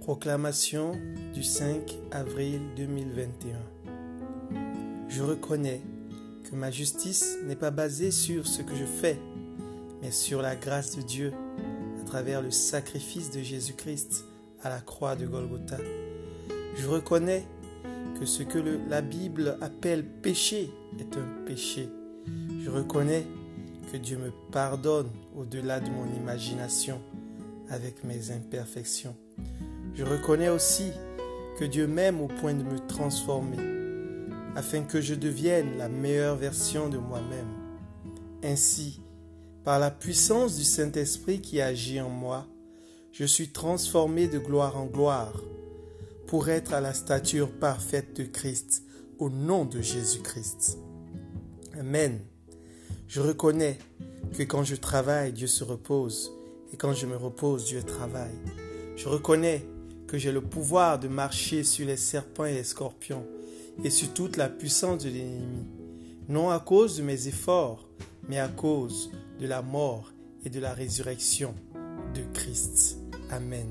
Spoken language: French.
Proclamation du 5 avril 2021. Je reconnais que ma justice n'est pas basée sur ce que je fais, mais sur la grâce de Dieu à travers le sacrifice de Jésus-Christ à la croix de Golgotha. Je reconnais que ce que la Bible appelle péché est un péché. Je reconnais que Dieu me pardonne au-delà de mon imagination avec mes imperfections. Je reconnais aussi que Dieu m'aime au point de me transformer, afin que je devienne la meilleure version de moi-même. Ainsi, par la puissance du Saint-Esprit qui agit en moi, je suis transformé de gloire en gloire pour être à la stature parfaite de Christ au nom de Jésus-Christ. Amen. Je reconnais que quand je travaille, Dieu se repose, et quand je me repose, Dieu travaille. Je reconnais que j'ai le pouvoir de marcher sur les serpents et les scorpions et sur toute la puissance de l'ennemi, non à cause de mes efforts, mais à cause de la mort et de la résurrection de Christ. Amen.